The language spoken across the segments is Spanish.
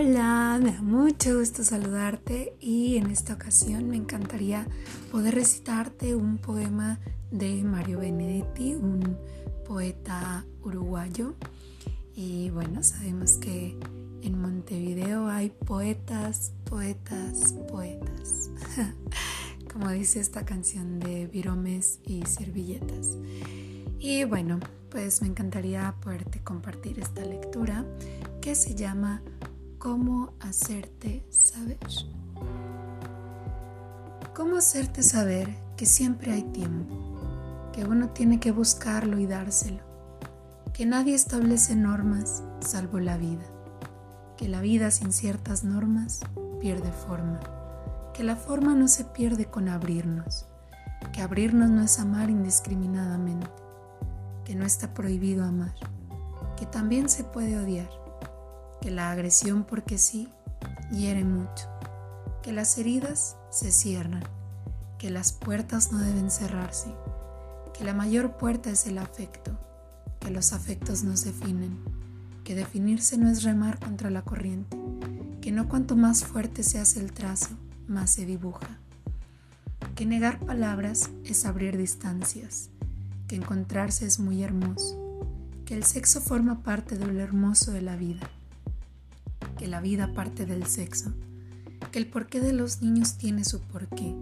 Hola, me da mucho gusto saludarte y en esta ocasión me encantaría poder recitarte un poema de Mario Benedetti, un poeta uruguayo. Y bueno, sabemos que en Montevideo hay poetas, poetas, poetas, como dice esta canción de Viromes y Servilletas. Y bueno, pues me encantaría poderte compartir esta lectura que se llama cómo hacerte saber. ¿Cómo hacerte saber que siempre hay tiempo? Que uno tiene que buscarlo y dárselo. Que nadie establece normas salvo la vida. Que la vida sin ciertas normas pierde forma. Que la forma no se pierde con abrirnos. Que abrirnos no es amar indiscriminadamente. Que no está prohibido amar. Que también se puede odiar que la agresión porque sí hiere mucho, que las heridas se cierran, que las puertas no deben cerrarse, que la mayor puerta es el afecto, que los afectos no se definen, que definirse no es remar contra la corriente, que no cuanto más fuerte se hace el trazo, más se dibuja, que negar palabras es abrir distancias, que encontrarse es muy hermoso, que el sexo forma parte de lo hermoso de la vida que la vida parte del sexo, que el porqué de los niños tiene su porqué,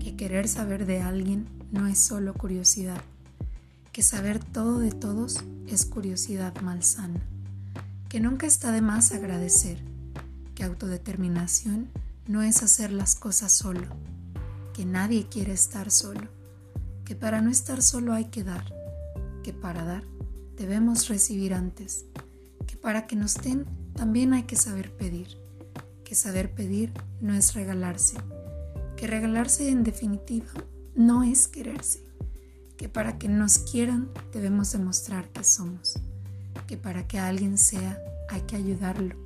que querer saber de alguien no es solo curiosidad, que saber todo de todos es curiosidad malsana, que nunca está de más agradecer, que autodeterminación no es hacer las cosas solo, que nadie quiere estar solo, que para no estar solo hay que dar, que para dar debemos recibir antes, que para que nos den también hay que saber pedir, que saber pedir no es regalarse, que regalarse en definitiva no es quererse, que para que nos quieran debemos demostrar que somos, que para que alguien sea hay que ayudarlo,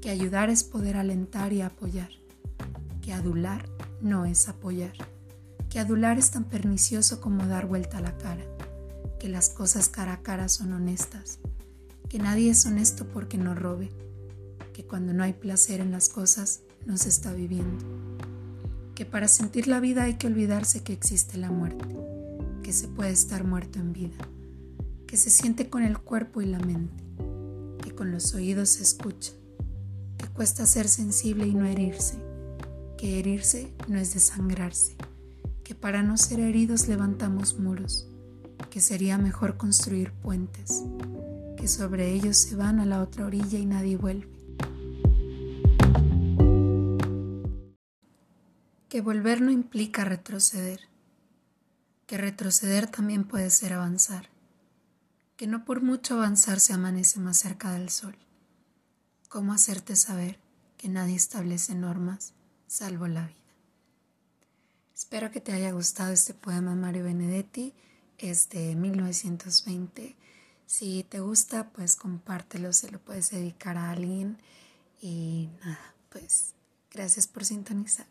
que ayudar es poder alentar y apoyar, que adular no es apoyar, que adular es tan pernicioso como dar vuelta a la cara, que las cosas cara a cara son honestas, que nadie es honesto porque no robe, que cuando no hay placer en las cosas no se está viviendo, que para sentir la vida hay que olvidarse que existe la muerte, que se puede estar muerto en vida, que se siente con el cuerpo y la mente, que con los oídos se escucha, que cuesta ser sensible y no herirse, que herirse no es desangrarse, que para no ser heridos levantamos muros, que sería mejor construir puentes, que sobre ellos se van a la otra orilla y nadie vuelve. Que volver no implica retroceder, que retroceder también puede ser avanzar, que no por mucho avanzar se amanece más cerca del sol. ¿Cómo hacerte saber que nadie establece normas salvo la vida? Espero que te haya gustado este poema Mario Benedetti, es de 1920 si te gusta, pues compártelo, se lo puedes dedicar a alguien. Y nada, pues gracias por sintonizar.